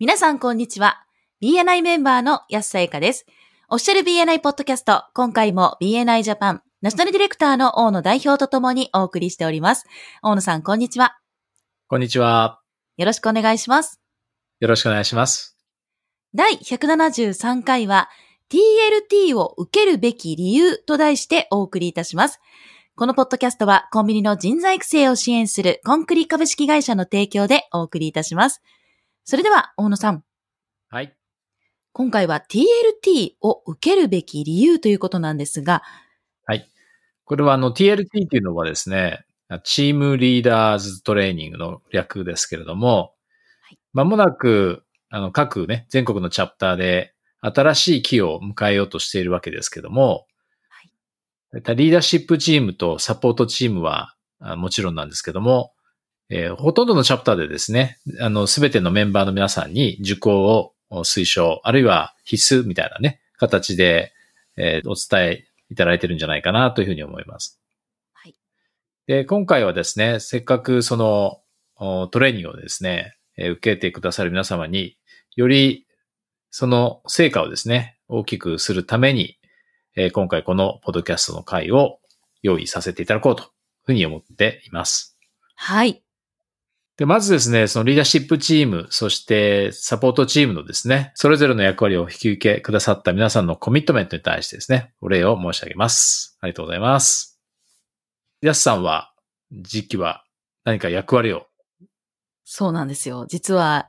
皆さんこんにちは。BNI メンバーの安さゆかです。オフィシャル BNI ポッドキャスト、今回も BNI ジャパンナショナルディレクターの大野代表とともにお送りしております。大野さん、こんにちは。こんにちは。よろしくお願いします。よろしくお願いします。第173回は TLT を受けるべき理由と題してお送りいたします。このポッドキャストはコンビニの人材育成を支援するコンクリ株式会社の提供でお送りいたします。それでは大野さん、はい。今回は TLT を受けるべき理由ということなんですが、これはあの TLT っていうのはですね、チームリーダーズトレーニングの略ですけれどもはい、まもなくあの各ね、全国のチャプターで新しい期を迎えようとしているわけですけども、はい。リーダーシップチームとサポートチームはあもちろんなんですけども、えーほとんどのチャプターでですね、あの、すべてのメンバーの皆さんに受講を推奨、あるいは必須みたいなね、形で、えーお伝えいただいてるんじゃないかなというふうに思います。はいで、今回はですね、せっかくそのおトレーニングをですね、えー受けてくださる皆様に、よりその成果をですね、大きくするために、えー今回このポッドキャストの回を用意させていただこうというふうに思っています。はい、で、まずですね、そのリーダーシップチーム、そしてサポートチームのですね、それぞれの役割を引き受けくださった皆さんのコミットメントに対してですね、お礼を申し上げます。ありがとうございます。ヤスさんは、時期は何か役割を、そうなんですよ。実は、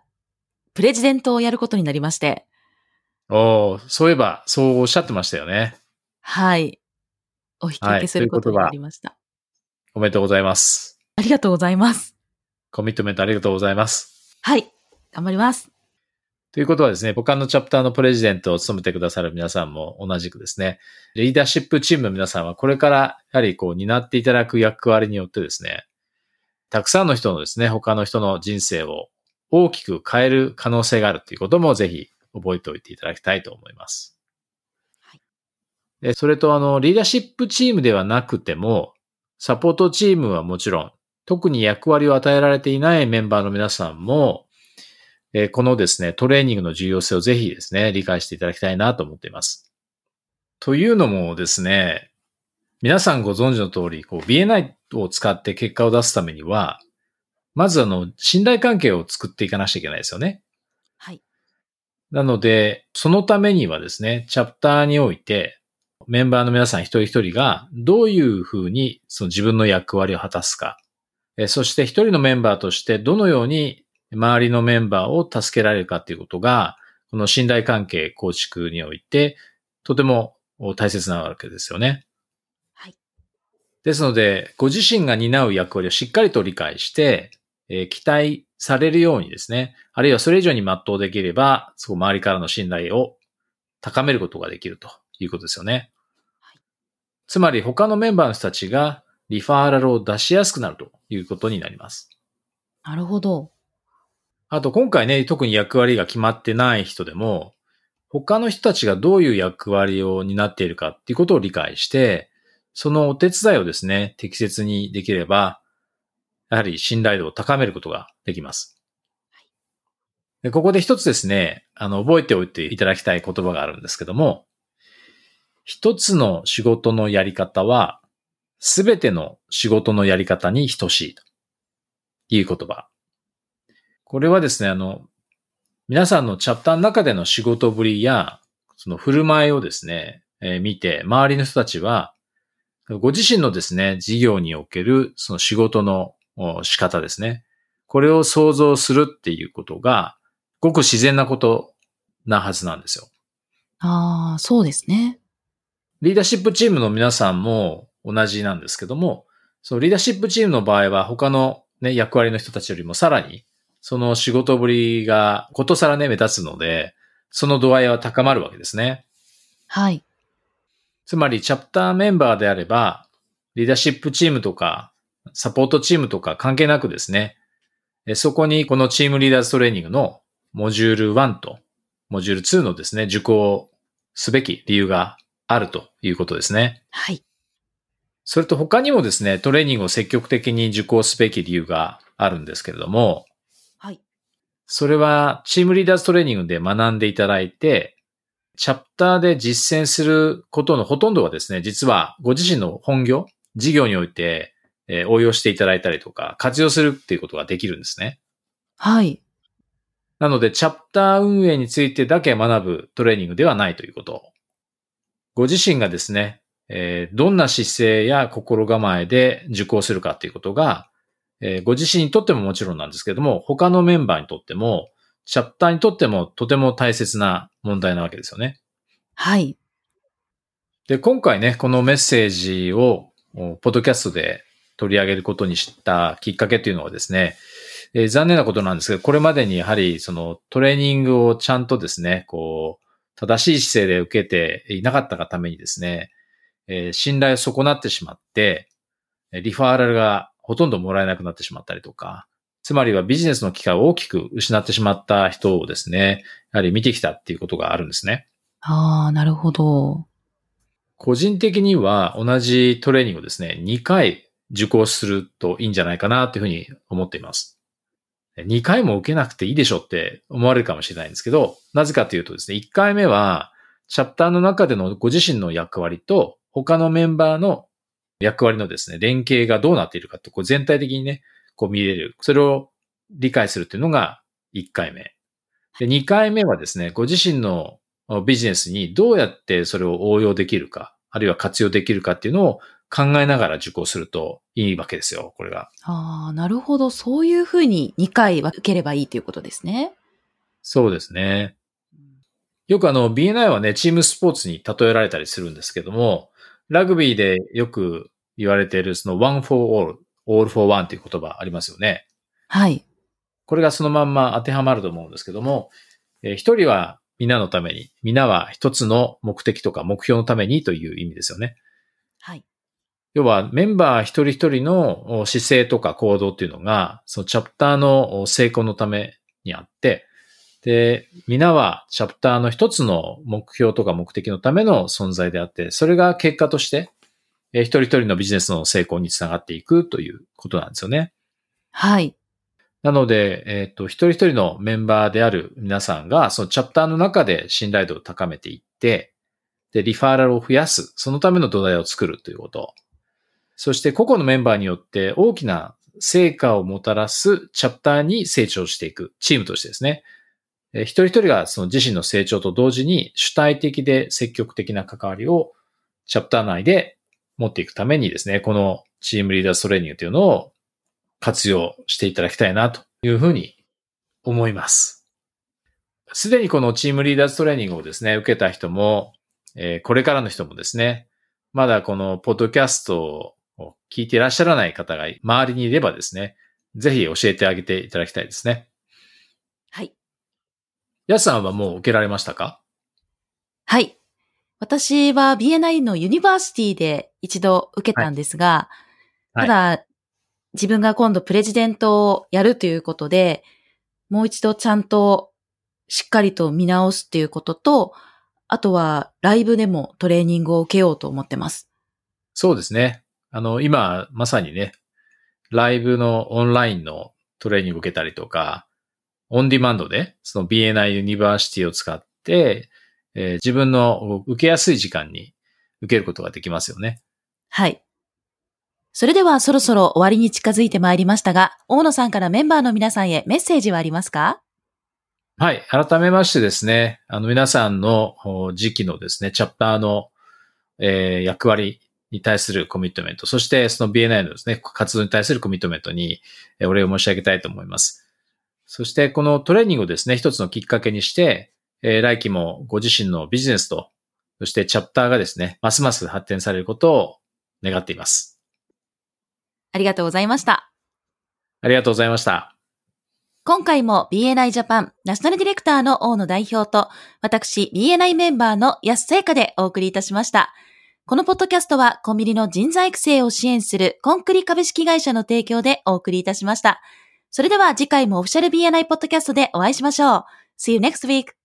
プレジデントをやることになりまして、おーそういえば、そうおっしゃってましたよね。はい。お引き受けすることになりました。おめでとうございます。ありがとうございます。コミットメントありがとうございます。はい。頑張ります。ということはですね、他のチャプターのプレジデントを務めてくださる皆さんも同じくですね、リーダーシップチームの皆さんはこれからやはりこう担っていただく役割によってですね、たくさんの人のですね、他の人の人生を大きく変える可能性があるということもぜひ覚えておいていただきたいと思います。はいでそれとあの、リーダーシップチームではなくても、サポートチームはもちろん、特に役割を与えられていないメンバーの皆さんも、えーこのですね、トレーニングの重要性をぜひですね、理解していただきたいなと思っています。というのもですね、皆さんご存知の通り、こう BNI を使って結果を出すためには、まずあの、信頼関係を作っていかなくちゃいけないですよね。はい。なので、そのためにはですね、チャプターにおいて、メンバーの皆さん一人一人がどういうふうにその自分の役割を果たすか、えーそして一人のメンバーとしてどのように周りのメンバーを助けられるかということが、この信頼関係構築において、とても大切なわけですよね。はい。ですので、ご自身が担う役割をしっかりと理解して、えー期待されるようにですね、あるいはそれ以上に全うできれば、そう周りからの信頼を高めることができるということですよね。はいつまり他のメンバーの人たちがリファーラルを出しやすくなるということになります。なるほど。あと今回ね、特に役割が決まってない人でも、他の人たちがどういう役割を担っているかっていうことを理解して、そのお手伝いをですね、適切にできれば、やはり信頼度を高めることができます。でここで一つですね、あの、覚えておいていただきたい言葉があるんですけども、一つの仕事のやり方は、すべての仕事のやり方に等しいという言葉。これはですね、あの、皆さんのチャプターの中での仕事ぶりや、その振る舞いをですね、えー見て、周りの人たちは、ご自身のですね、事業におけるその仕事のお仕方ですね。これを想像するっていうことが、ごく自然なことなはずなんですよ。ああ、そうですね。リーダーシップチームの皆さんも同じなんですけども、そのリーダーシップチームの場合は他のね、役割の人たちよりもさらに、その仕事ぶりがことさらね、目立つので、その度合いは高まるわけですね。はい。つまり、チャプターメンバーであれば、リーダーシップチームとか、サポートチームとか関係なくですね、えそこにこのチームリーダーズトレーニングのモジュール1とモジュール2のですね、受講をすべき理由があるということですね。はい。それと他にもですね、トレーニングを積極的に受講すべき理由があるんですけれども、はい。それはチームリーダーズトレーニングで学んでいただいて、チャプターで実践することのほとんどはですね、実はご自身の本業、事業において、えー応用していただいたりとか、活用するっていうことができるんですね。はい。なので、チャプター運営についてだけ学ぶトレーニングではないということ。ご自身がですね、えーどんな姿勢や心構えで受講するかということが、えーご自身にとってももちろんなんですけれども、他のメンバーにとっても、チャプターにとってもとても大切な問題なわけですよね。はい。で、今回ね、このメッセージを、おポッドキャストで取り上げることにしたきっかけというのはですね、えー残念なことなんですけど、これまでにやはりそのトレーニングをちゃんとですね、こう、正しい姿勢で受けていなかったがためにですね、えー信頼を損なってしまって、えーリファーラルがほとんどもらえなくなってしまったりとか、つまりはビジネスの機会を大きく失ってしまった人をですね、やはり見てきたっていうことがあるんですね。ああ、なるほど。個人的には同じトレーニングをですね、2回受講するといいんじゃないかなというふうに思っています。2回も受けなくていいでしょって思われるかもしれないんですけど、なぜかというとですね、1回目は、チャプターの中でのご自身の役割と、他のメンバーの役割のですね、連携がどうなっているかと、こう全体的にね、こう見れる。それを理解するというのが1回目。で、2回目はですね、ご自身のビジネスにどうやってそれを応用できるか、あるいは活用できるかっていうのを考えながら受講するといいわけですよ、これが。ああ、なるほど。そういうふうに2回は受ければいいということですね。そうですね。よくあの BNI はね、チームスポーツに例えられたりするんですけども、ラグビーでよく言われているその one for all, all for one という言葉ありますよね。はい。これがそのまんま当てはまると思うんですけども、えー一人は皆のために、皆は一つの目的とか目標のためにという意味ですよね。はい。要はメンバー一人一人のお姿勢とか行動っていうのが、そのチャプターのお成功のためにあって、で、皆はチャプターの一つの目標とか目的のための存在であって、それが結果として、えー一人一人のビジネスの成功につながっていくということなんですよね。はい。なので、えっ、と、一人一人のメンバーである皆さんが、そのチャプターの中で信頼度を高めていって、で、リファーラルを増やす、そのための土台を作るということ。そして、個々のメンバーによって大きな成果をもたらすチャプターに成長していく、チームとしてですね。一人一人がその自身の成長と同時に主体的で積極的な関わりをチャプター内で持っていくためにですね、このチームリーダーストレーニングというのを活用していただきたいなというふうに思います。すでにこのチームリーダーズトレーニングをですね、受けた人も、えこれからの人もですね、まだこのポッドキャストを聞いていらっしゃらない方が周りにいればですね、ぜひ教えてあげていただきたいですね。はい。やすさんはもう受けられましたか？はい。私は BNI のユニバーシティで一度受けたんですが、はいただ、自分が今度プレジデントをやるということで、もう一度ちゃんとしっかりと見直すっていうことと、あとはライブでもトレーニングを受けようと思ってます。そうですね。あの、今、まさにね、ライブのオンラインのトレーニングを受けたりとか、オンディマンドで、その BNI ユニバーシティを使って、えー自分の受けやすい時間に受けることができますよね。はい。それではそろそろ終わりに近づいてまいりましたが、大野さんからメンバーの皆さんへメッセージはありますか？はい。改めましてですね、あの皆さんのお時期のですね、チャプターの、えー役割に対するコミットメント、そしてその BNI のですね、活動に対するコミットメントにえーお礼を申し上げたいと思います。そしてこのトレーニングをですね、一つのきっかけにして、えー来期もご自身のビジネスと、そしてチャプターがですね、ますます発展されることを願っています。ありがとうございました。ありがとうございました。今回も BNI ジャパンナショナルディレクターの大野代表と、私 BNI メンバーの安聖華でお送りいたしました。このポッドキャストはコンビニの人材育成を支援するコンクリ株式会社の提供でお送りいたしました。それでは次回もオフィシャル BNI ポッドキャストでお会いしましょう。See you next week!